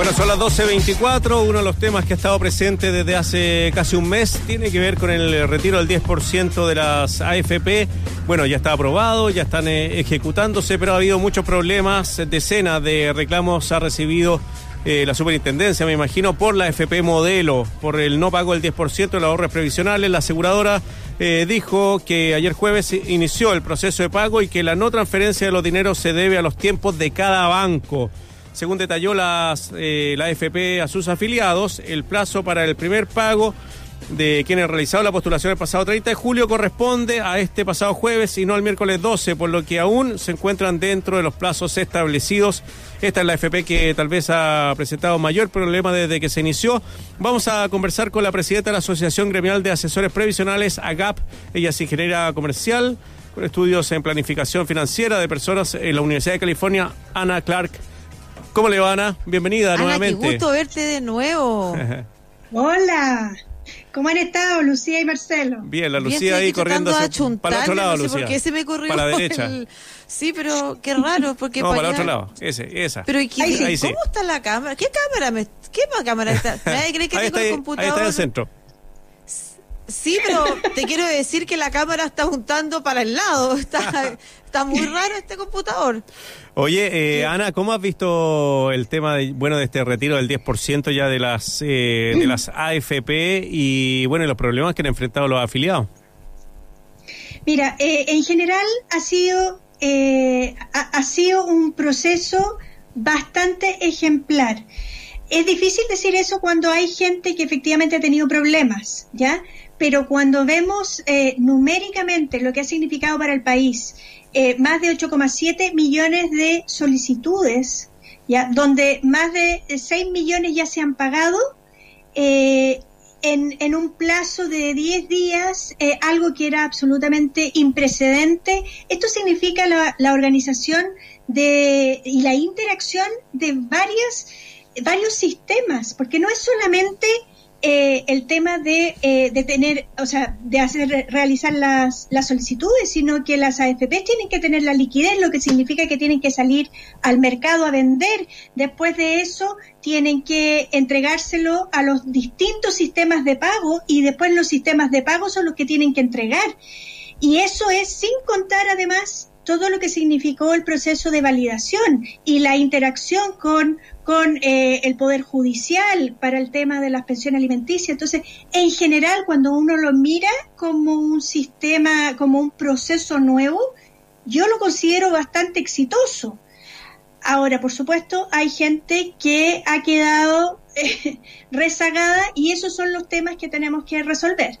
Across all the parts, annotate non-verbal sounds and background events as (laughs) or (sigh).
Bueno, son las 12.24. Uno de los temas que ha estado presente desde hace casi un mes tiene que ver con el retiro del 10% de las AFP. Bueno, ya está aprobado, ya están eh, ejecutándose, pero ha habido muchos problemas. Decenas de reclamos ha recibido eh, la superintendencia, me imagino, por la AFP modelo, por el no pago del 10% de los ahorros previsionales. La aseguradora eh, dijo que ayer jueves inició el proceso de pago y que la no transferencia de los dineros se debe a los tiempos de cada banco. Según detalló eh, la AFP a sus afiliados, el plazo para el primer pago de quienes realizaron la postulación el pasado 30 de julio corresponde a este pasado jueves y no al miércoles 12, por lo que aún se encuentran dentro de los plazos establecidos. Esta es la AFP que tal vez ha presentado mayor problema desde que se inició. Vamos a conversar con la presidenta de la Asociación Gremial de Asesores Previsionales, AGAP. Ella es ingeniera comercial con estudios en planificación financiera de personas en la Universidad de California, Ana Clark. ¿Cómo le va, Ana? Bienvenida Ana, nuevamente. Qué gusto verte de nuevo. (laughs) Hola. ¿Cómo han estado Lucía y Marcelo? Bien, la Lucía ahí corriendo hacia, para el otro lado, no sé Lucía. ¿Por qué se me corrió Para la derecha. el- Sí, pero qué raro, porque (laughs) No, para el otro lado. Ese, esa. Pero ¿y qué- Ahí sí. Ahí sí. ¿cómo está la cámara? ¿Qué cámara? Me... ¿Qué más cámara está? (laughs) Nadie cree que ahí, tengo está, el ahí computador. está en el centro. Sí, pero te quiero decir que la cámara está juntando para el lado. (laughs) Está, está muy (laughs) raro este computador. Oye, eh, Ana, ¿cómo has visto el tema de, bueno, de este retiro del 10% ya de las, eh, de las (laughs) AFP y, bueno, y los problemas que han enfrentado los afiliados? Mira, eh, en general ha sido, eh, ha, ha sido un proceso bastante ejemplar. Es difícil decir eso cuando hay gente que efectivamente ha tenido problemas, ¿ya? Pero cuando vemos eh, numéricamente lo que ha significado para el país, eh, más de 8,7 millones de solicitudes. Donde más de 6 millones ya se han pagado, eh, en, un plazo de 10 días, eh, algo que era absolutamente imprecedente. Esto significa la, organización de, y la interacción de varios sistemas, porque no es solamente eh, el tema de, eh, de tener, o sea, de hacer realizar las, las solicitudes, sino que las AFP tienen que tener la liquidez, lo que significa que tienen que salir al mercado a vender. Después de eso, tienen que entregárselo a los distintos sistemas de pago y después los sistemas de pago son los que tienen que entregar. Y eso es sin contar además todo lo que significó el proceso de validación y la interacción con, con eh, el Poder Judicial para el tema de las pensiones alimenticias. Entonces, en general, cuando uno lo mira como un sistema, como un proceso nuevo, yo lo considero bastante exitoso. Ahora, por supuesto, hay gente que ha quedado (laughs) eh, rezagada y esos son los temas que tenemos que resolver.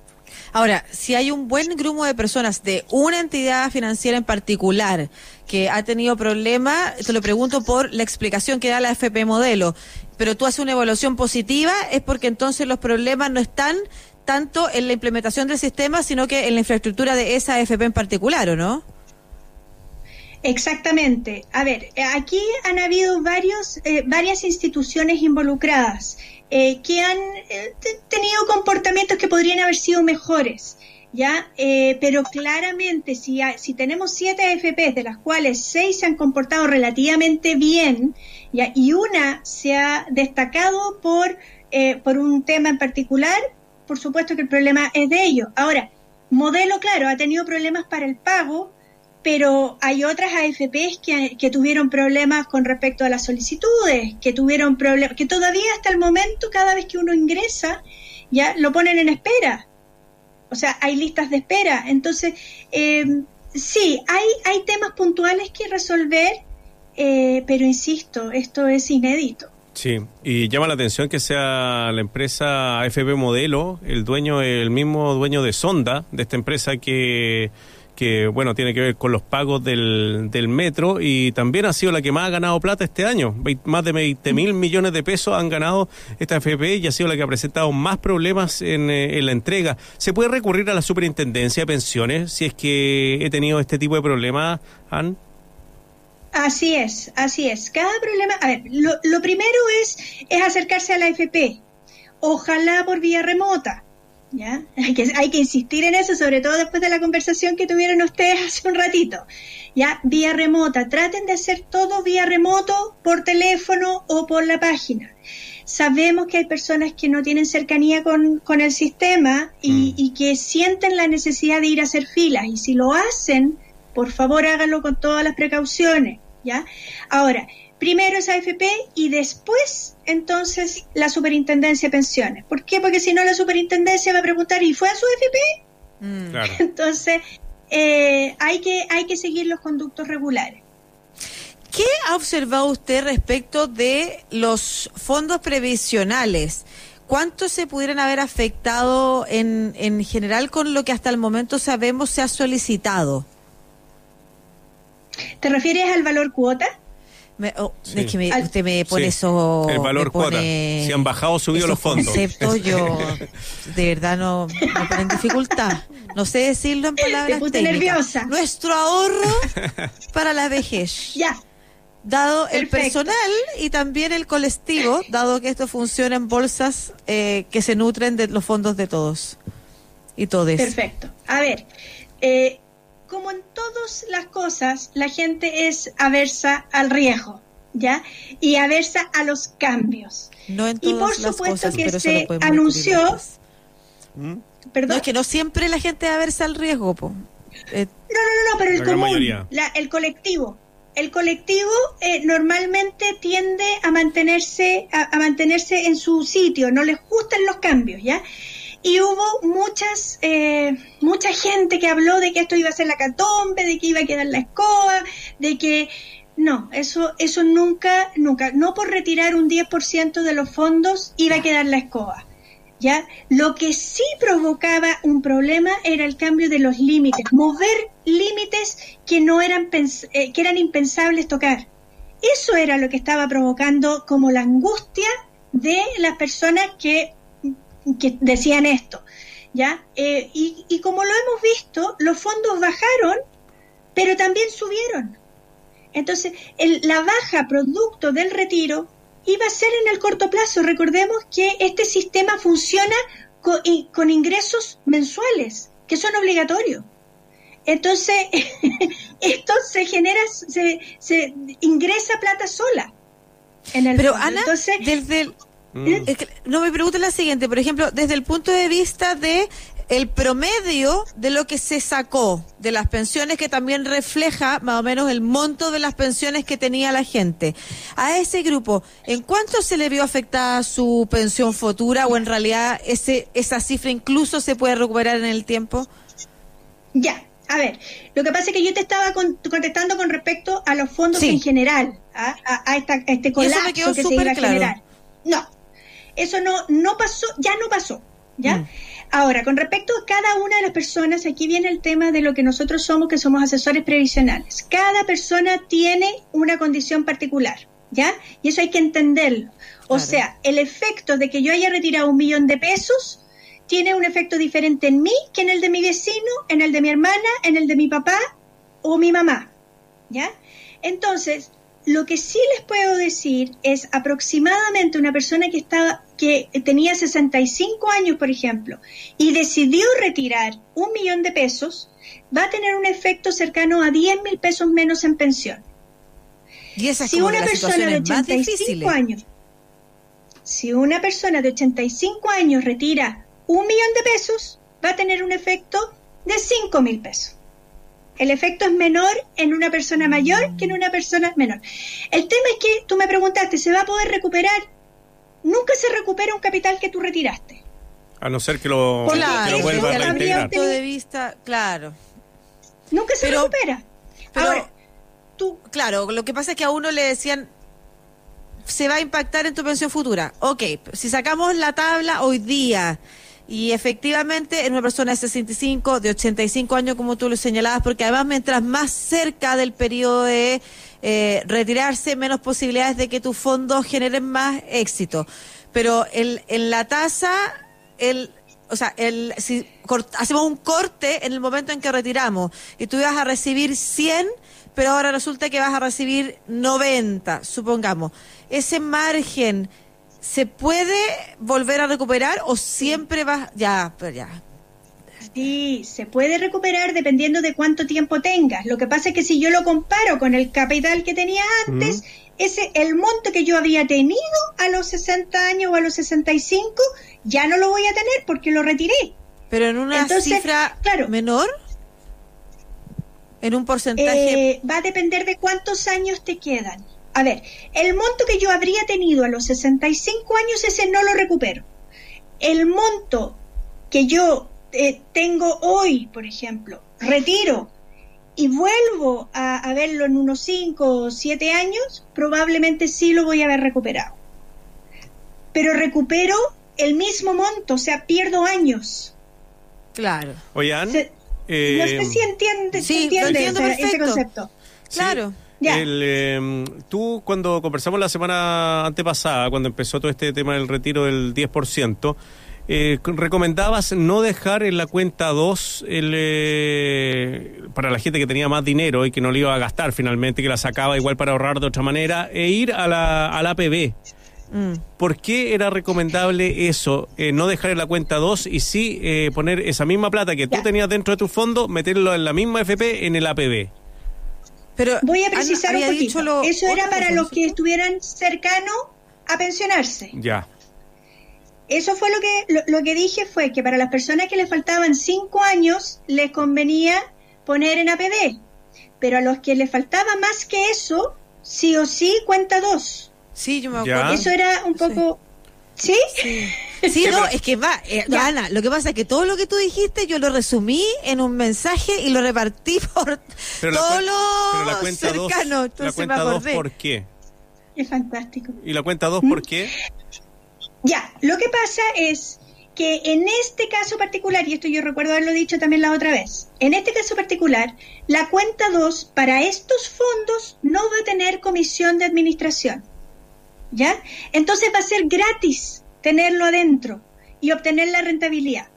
Ahora, si hay un buen grupo de personas de una entidad financiera en particular que ha tenido problemas, te lo pregunto por la explicación que da la FP Modelo, pero tú haces una evaluación positiva, es porque entonces los problemas no están tanto en la implementación del sistema, sino que en la infraestructura de esa AFP en particular, ¿o no? Exactamente. A ver, aquí han habido varios, eh, varias instituciones involucradas eh, que han eh, te- tenido comportamientos que podrían haber sido mejores, ¿ya? Eh, pero claramente, si, si tenemos siete AFPs, de las cuales seis se han comportado relativamente bien, ¿ya? Y una se ha destacado por, eh, por un tema en particular, por supuesto que el problema es de ellos. Ahora, modelo, claro, ha tenido problemas para el pago, pero hay otras AFPs que, que tuvieron problemas con respecto a las solicitudes, que tuvieron problemas, que todavía hasta el momento, cada vez que uno ingresa, ya lo ponen en espera. O sea, hay listas de espera. Entonces, eh, sí, hay, hay temas puntuales que resolver, eh, pero insisto, esto es inédito. Sí, y llama la atención que sea la empresa AFP Modelo, el dueño, el mismo dueño de Sonda, de esta empresa que, que bueno, tiene que ver con los pagos del, del metro y también ha sido la que más ha ganado plata este año. Más de 20 mil millones de pesos han ganado esta AFP y ha sido la que ha presentado más problemas en, eh, en la entrega. ¿Se puede recurrir a la superintendencia de pensiones si es que he tenido este tipo de problemas, Ann? Así es, así es. Cada problema, a ver, lo, lo primero es, es acercarse a la AFP, ojalá por vía remota, ¿ya? Hay que, hay que insistir en eso, sobre todo después de la conversación que tuvieron ustedes (laughs) hace un ratito. ¿Ya? Vía remota. Traten de hacer todo vía remoto, por teléfono o por la página. Sabemos que hay personas que no tienen cercanía con, con el sistema y, y que sienten la necesidad de ir a hacer filas. Y si lo hacen, por favor háganlo con todas las precauciones. ¿Ya? Ahora, primero es AFP y después entonces la superintendencia de pensiones. ¿Por qué? Porque si no la superintendencia va a preguntar, ¿y fue a su AFP? Claro. (laughs) Entonces eh, hay, que, hay que seguir los conductos regulares. ¿Qué ha observado usted respecto de los fondos previsionales? ¿Cuántos se pudieran haber afectado en, en general con lo que hasta el momento sabemos se ha solicitado? ¿Te refieres al valor cuota? Me- oh, Sí. Es que me- usted me pone Sí, eso. el valor me pone cuota. Si han bajado o subido los fondos. conceptos, (laughs) yo de verdad no me pone en dificultad. No sé decirlo en palabras puse técnicas. nerviosa. Nuestro ahorro para la vejez. Ya, Dado el personal y también el colectivo, dado que esto funciona en bolsas eh, que se nutren de los fondos de todos y todes. perfecto. A ver, eh, como en todas las cosas, la gente es aversa al riesgo, ¿ya? Y aversa a los cambios. No en Y todas por las supuesto cosas, que pero eso se anunció-. ¿Mm? Perdón. No, es que no siempre la gente aversa al riesgo, po. Eh, No, no, no, pero el La común, la- el colectivo. El colectivo eh, normalmente tiende a mantenerse, a, a mantenerse en su sitio, no les gustan los cambios, ¿ya? Y hubo muchas, eh, mucha gente que habló de que esto iba a ser la catombe, de que iba a quedar la escoba, de que no, eso, eso nunca, nunca, no por retirar un 10% de los fondos iba a quedar la escoba. ¿ya? Lo que sí provocaba un problema era el cambio de los límites, mover límites que no eran eh, que eran impensables tocar. Eso era lo que estaba provocando como la angustia de las personas que, que decían esto, ¿ya? Eh, y, y como lo hemos visto, los fondos bajaron, pero también subieron. Entonces, el- la baja producto del retiro iba a ser en el corto plazo. Recordemos que este sistema funciona co- y- con, ingresos mensuales, que son obligatorios. Entonces, (laughs) esto se genera, se, se ingresa plata sola. En el pero fondo. Ana, Entonces, desde el, Mm. es que no me pregunten la siguiente, por ejemplo, desde el punto de vista de el promedio de lo que se sacó de las pensiones que también refleja más o menos el monto de las pensiones que tenía la gente. A ese grupo, ¿en cuánto se le vio afectada su pensión futura o en realidad ese esa cifra incluso se puede recuperar en el tiempo? Ya, a ver, lo que pasa es que yo te estaba con- contestando con respecto a los fondos Sí. en general, a, a- a esta- a este me colapso quedó que se súper iba a claro. generar. No, eso no, no pasó, ya no pasó, ¿ya? Mm. Ahora, con respecto a cada una de las personas, aquí viene el tema de lo que nosotros somos, que somos asesores previsionales. Cada persona tiene una condición particular, ¿ya? Y eso hay que entenderlo. O Claro. sea, el efecto de que yo haya retirado un millón de pesos tiene un efecto diferente en mí que en el de mi vecino, en el de mi hermana, en el de mi papá o mi mamá. ¿Ya? Entonces, lo que sí les puedo decir es aproximadamente una persona que estaba que tenía 65 años, por ejemplo, y decidió retirar un millón de pesos, va a tener un efecto cercano a 10 mil pesos menos en pensión. Y esa es Si de una las persona de situaciones más 85 difíciles. años, si una persona de 85 años retira un millón de pesos, va a tener un efecto de 5 mil pesos. El efecto es menor en una persona mayor que en una persona menor. El tema es que tú me preguntaste, ¿se va a poder recuperar? Nunca se recupera un capital que tú retiraste. A no ser que lo, Porque que Claro, lo vuelva a desde el reintegrar. punto de vista, claro. Nunca se Pero- recupera. pero- Ahora, tú, Claro, lo que pasa es que a uno le decían, se va a impactar en tu pensión futura. Ok, si sacamos la tabla hoy día y efectivamente en una persona de 65, de 85 años, como tú lo señalabas, porque además mientras más cerca del periodo de eh, retirarse, menos posibilidades de que tus fondos generen más éxito. Pero el, en la tasa, el, o sea, el, si cort- hacemos un corte en el momento en que retiramos y tú ibas a recibir 100, pero ahora resulta que vas a recibir 90, supongamos. Ese margen ¿se puede volver a recuperar o siempre vas, ya, pero ya, Sí, se puede recuperar dependiendo de cuánto tiempo tengas. Lo que pasa es que si yo lo comparo con el capital que tenía antes, ese el monto que yo había tenido a los 60 años o a los 65 ya no lo voy a tener porque lo retiré. Pero en una cifra claro, menor, en un porcentaje. Eh, va a depender de cuántos años te quedan. A ver, el monto que yo habría tenido a los 65 años, ese no lo recupero. El monto que yo eh, tengo hoy, por ejemplo, retiro y vuelvo a, verlo en unos 5 o 7 años, probablemente sí lo voy a haber recuperado. Pero recupero el mismo monto, o sea, pierdo años. Claro. Oigan, no sé eh, si entiende, sí, entiende entiendo ese, concepto. Claro. El, eh, tú, cuando conversamos la semana antepasada, cuando empezó todo este tema del retiro del 10%, eh, recomendabas no dejar en la cuenta 2 el, eh, para la gente que tenía más dinero y que no le iba a gastar finalmente, que la sacaba igual para ahorrar de otra manera, e ir a la, a la APB. Mm. ¿Por qué era recomendable eso? eh, no dejar en la cuenta 2 y sí eh, poner esa misma plata que tú tenías dentro de tu fondo, meterlo en la misma FP en el APB. Pero Voy a Ana precisar un poquito. lo Eso era para los que estuvieran cercanos a pensionarse. Ya. Eso fue lo que, lo, lo que dije fue que para las personas que les faltaban cinco años les convenía poner en APB, pero a los que les faltaba más que eso, sí o sí cuenta dos. Sí, yo me Ya. acuerdo. Eso era un poco... ¿Sí? Sí, (laughs) no, es que va, eh. Ana, lo que pasa es que todo lo que tú dijiste yo lo resumí en un mensaje y lo repartí (laughs) por Pero la, todos la los cuenta 2, cercanos, la entonces me cuenta 2 acordé. ¿por qué? Es fantástico. ¿Y la cuenta ¿Mm? 2 por qué? Ya, lo que pasa es que en este caso particular, y esto yo recuerdo haberlo dicho también la otra vez, en este caso particular, la cuenta 2 para estos fondos no va a tener comisión de administración. ¿Ya? Entonces va a ser gratis tenerlo adentro y obtener la rentabilidad.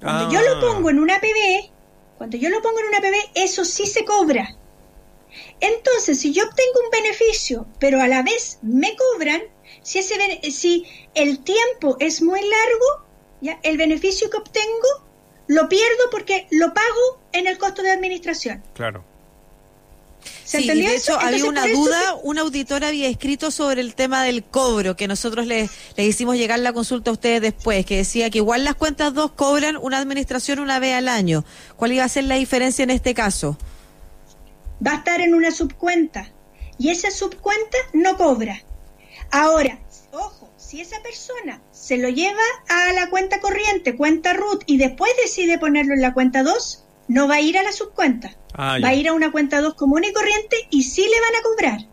Cuando Ah. yo lo pongo en una APB, cuando yo lo pongo en una APB, eso sí se cobra. Entonces, si yo obtengo un beneficio, pero a la vez me cobran, si, ese, si el tiempo es muy largo, ¿ya? el beneficio que obtengo lo pierdo porque lo pago en el costo de administración. Claro. ¿Se Sí, de eso? hecho había una duda, un auditor había escrito sobre el tema del cobro, que nosotros le, le hicimos llegar la consulta a ustedes después, que decía que igual las cuentas dos cobran una administración una vez al año. ¿Cuál iba a ser la diferencia en este caso? va a estar en una subcuenta y esa subcuenta no cobra. Ahora, ojo, si esa persona se lo lleva a la cuenta corriente, cuenta root, y después decide ponerlo en la cuenta 2, no va a ir a la subcuenta. Ah, va a ir a una cuenta 2 común y corriente y sí le van a cobrar.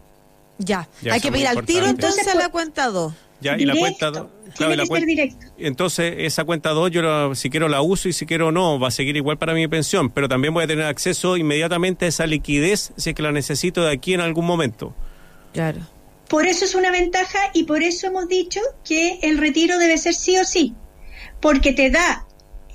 Ya, Ya, hay que pedir al tiro entonces a la cuenta 2. Ya, y la cuenta 2. Tiene que ser directo. Entonces, esa cuenta 2, yo la- si quiero la uso y si quiero no, va a seguir igual para mi pensión, pero también voy a tener acceso inmediatamente a esa liquidez si es que la necesito de aquí en algún momento. Claro. Por eso es una ventaja y por eso hemos dicho que el retiro debe ser sí o sí, porque te da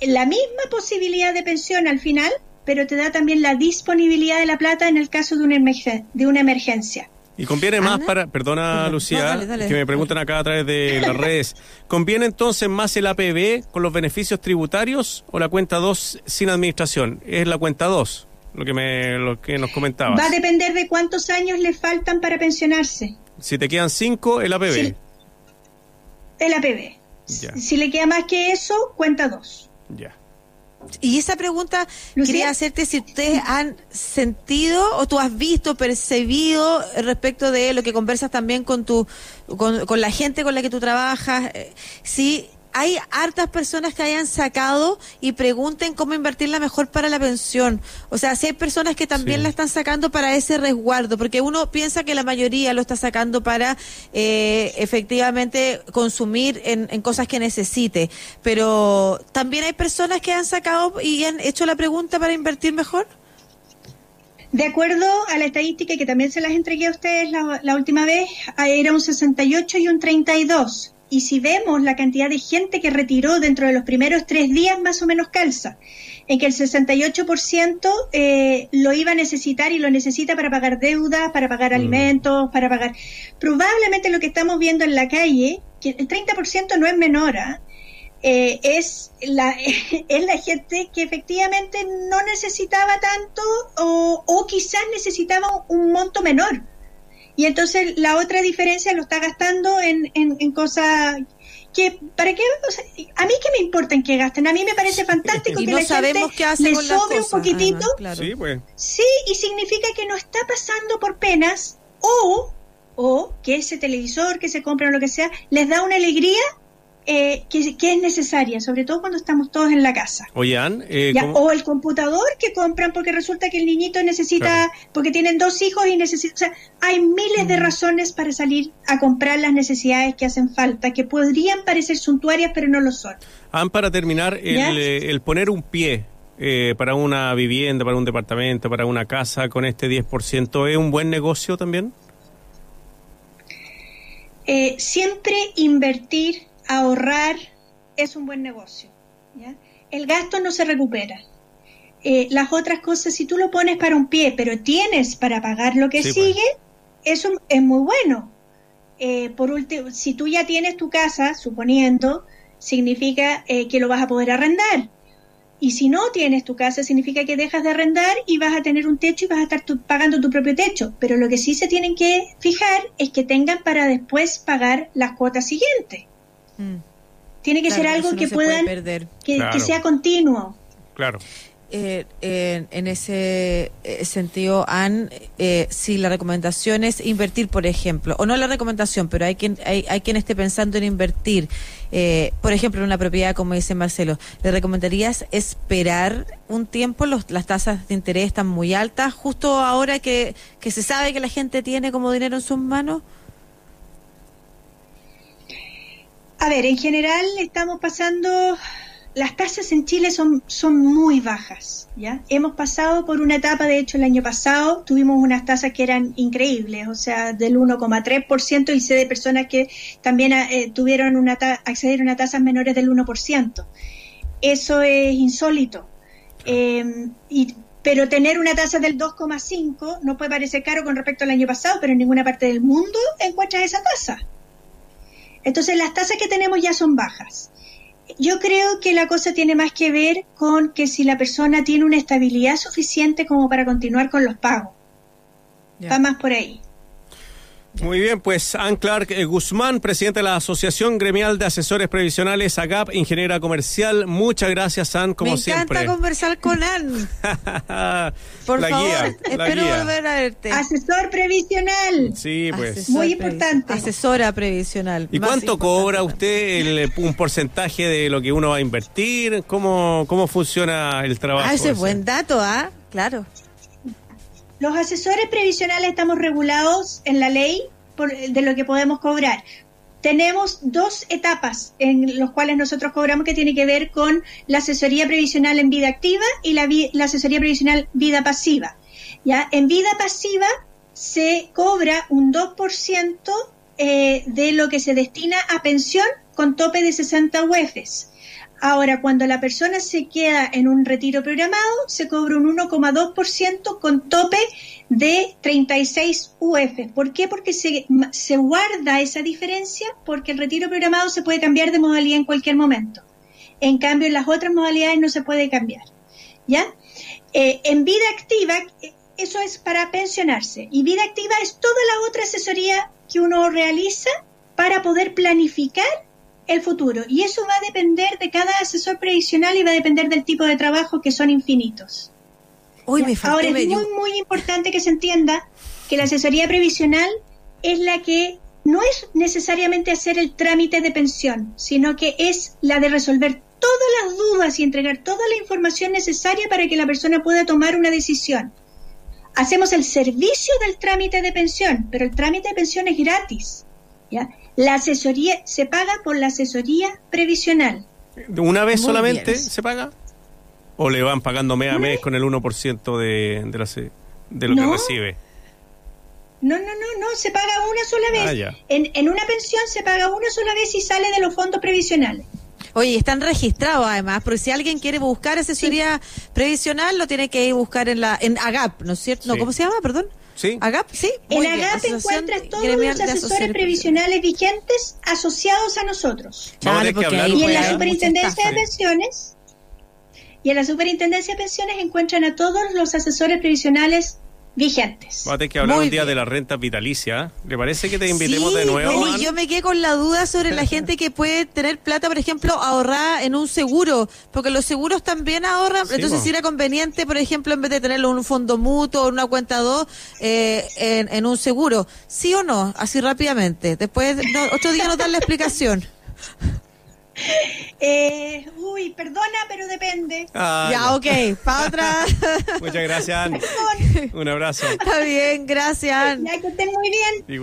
la misma posibilidad de pensión al final, pero te da también la disponibilidad de la plata en el caso de una, emergen- de una emergencia. Y conviene más para, perdona. Lucía, No, dale, dale. que me preguntan acá a través de (laughs) las redes, ¿conviene entonces más el APB con los beneficios tributarios o la cuenta 2 sin administración? Es la cuenta 2, lo que, me, lo que nos comentabas. Va a depender de cuántos años le faltan para pensionarse. Si te quedan 5, el APB. Sí. El APB. Ya. Si le queda más que eso, cuenta dos. Ya. Y esa pregunta Lucía. quería hacerte si ustedes han sentido o tú has visto, percibido respecto de lo que conversas también con tu con, con la gente con la que tú trabajas, eh, si hay hartas personas que hayan sacado y pregunten cómo invertirla mejor para la pensión. O sea, si hay personas que también Sí. la están sacando para ese resguardo, porque uno piensa que la mayoría lo está sacando para eh, efectivamente consumir en, en cosas que necesite, pero también hay personas que han sacado y han hecho la pregunta para invertir mejor. De acuerdo a la estadística que también se las entregué a ustedes la, la última vez, era un 68 y un 32. Y si vemos la cantidad de gente que retiró dentro de los primeros tres días, más o menos calza. En que el 68% eh, lo iba a necesitar y lo necesita para pagar deudas, para pagar alimentos, para pagar. Probablemente lo que estamos viendo en la calle que el 30% no es menor, ¿ah? eh, es, la, (laughs) es la gente que efectivamente no necesitaba tanto o, o quizás necesitaba un monto menor. Y entonces la otra diferencia lo está gastando en, en, en cosas que para qué a mí qué me importa en qué gasten. A mí me parece fantástico que la gente le sobre un poquitito. Sí, pues. sí y significa que no está pasando por penas o o que ese televisor que se compra o lo que sea les da una alegría eh, que, es necesaria, sobre todo cuando estamos todos en la casa. Oigan, eh, o el computador que compran porque resulta que el niñito necesita, porque tienen dos hijos y necesita, o sea, hay miles de razones para salir a comprar las necesidades que hacen falta, que podrían parecer suntuarias, pero no lo son. Han para terminar, el, eh, el poner un pie eh, para una vivienda, para un departamento, para una casa con este 10%, ¿es un buen negocio también? siempre invertir ahorrar es un buen negocio. El gasto no se recupera. Eh, las otras cosas, si tú lo pones para un pie, pero tienes para pagar lo que pues. sigue, eso es muy bueno. Eh, por último, si tú ya tienes tu casa, suponiendo, significa eh, que lo vas a poder arrendar. Y si no tienes tu casa, significa que dejas de arrendar y vas a tener un techo y vas a estar pagando tu propio techo. Pero lo que sí se tienen que fijar es que tengan para después pagar las cuotas siguientes. Mm. Tiene que ser algo que puedan, que, sea continuo. Claro. Eh, en ese eh, sentido, Ann, eh, si la recomendación es invertir, por ejemplo, o no la recomendación, pero hay quien, hay, hay quien esté pensando en invertir, por ejemplo, en una propiedad, como dice Marcelo, ¿le recomendarías esperar un tiempo? Los, las tasas de interés están muy altas, justo ahora que, que se sabe que la gente tiene como dinero en sus manos. A ver, en general estamos pasando, las tasas en Chile son, son muy bajas, ¿ya? Hemos pasado por una etapa, de hecho el año pasado tuvimos unas tasas que eran increíbles, o sea, del 1,3% y sé de personas que también eh, tuvieron una accedieron a tasas menores del 1%. Eso es insólito. Eh, y, pero tener una tasa del 2,5 no puede parecer caro con respecto al año pasado, pero en ninguna parte del mundo encuentras esa tasa. Entonces las tasas que tenemos ya son bajas. Yo creo que la cosa tiene más que ver con que si la persona tiene una estabilidad suficiente como para continuar con los pagos. Va más por ahí. Muy bien, pues Ann Clark eh, Guzmán, presidente de la Asociación Gremial de Asesores Previsionales, AGAP, ingeniera comercial. Muchas gracias, Ann, como siempre. Me encanta conversar con Ann. (laughs) Por favor, espero volver a verte. Asesor previsional. Sí, pues. Muy importante. Asesora previsional. ¿Y cuánto cobra usted un porcentaje de lo que uno va a invertir? ¿Cómo, cómo funciona el trabajo? Ah, ese es buen dato, ¿ah? Claro. Los asesores previsionales estamos regulados en la ley de lo que podemos cobrar. Tenemos dos etapas en las cuales nosotros cobramos que tiene que ver con la asesoría previsional en vida activa y la, asesoría previsional vida pasiva. ¿ya? En vida pasiva se cobra un 2% eh, de lo que se destina a pensión con tope de 60 UEFs. Ahora, cuando la persona se queda en un retiro programado, se cobra un 1,2% con tope de 36 UF. ¿Por qué? Porque se, se, guarda esa diferencia porque el retiro programado se puede cambiar de modalidad en cualquier momento. En cambio, en las otras modalidades no se puede cambiar. ¿Ya? Eh, en vida activa, eso es para pensionarse. Y vida activa es toda la otra asesoría que uno realiza para poder planificar el futuro. Y eso va a depender de cada asesor previsional y va a depender del tipo de trabajo que son infinitos. Ahora es muy, muy importante que se entienda que la asesoría previsional es la que no es necesariamente hacer el trámite de pensión, sino que es la de resolver todas las dudas y entregar toda la información necesaria para que la persona pueda tomar una decisión. Hacemos el servicio del trámite de pensión, pero el trámite de pensión es gratis. ¿Ya? La asesoría se paga por la asesoría previsional. ¿Una vez solamente se paga? ¿O le van pagando mes a mes con el 1% de, de, la, de lo que recibe? No, no, no, no, se paga una sola vez. Ah, en, en una pensión se paga una sola vez y sale de los fondos previsionales. Oye, están registrados además, porque si alguien quiere buscar asesoría previsional, lo tiene que ir a buscar en la en AGAP, ¿no es cierto? No, ¿Cómo se llama, perdón? Sí. AGAP, sí. En. AGAP encuentras todos Gremial los asesores previsionales vigentes asociados a nosotros. Claro, que porque Y en la superintendencia de pensiones, y en la superintendencia de pensiones encuentran a todos los asesores previsionales vigentes. Vamos a tener que hablar Muy un día bien. de la renta vitalicia. ¿Le parece que te invitemos Sí, de nuevo? bueno, Ann? y yo me quedé con la duda sobre la gente que puede tener plata, por ejemplo, ahorrada en un seguro, porque los seguros también ahorran, Sí, entonces si era conveniente, por ejemplo, en vez de tenerlo en un fondo mutuo o en una cuenta 2, eh, en, en un seguro, ¿sí o no? Así rápidamente. Después, no, otro día nos dan la explicación. (laughs) (laughs) Eh, uy, perdona, pero depende. Ah, ya, no. ok, para otra. (laughs) Muchas gracias. (laughs) Un abrazo. Está bien, gracias. Ya que estén muy bien.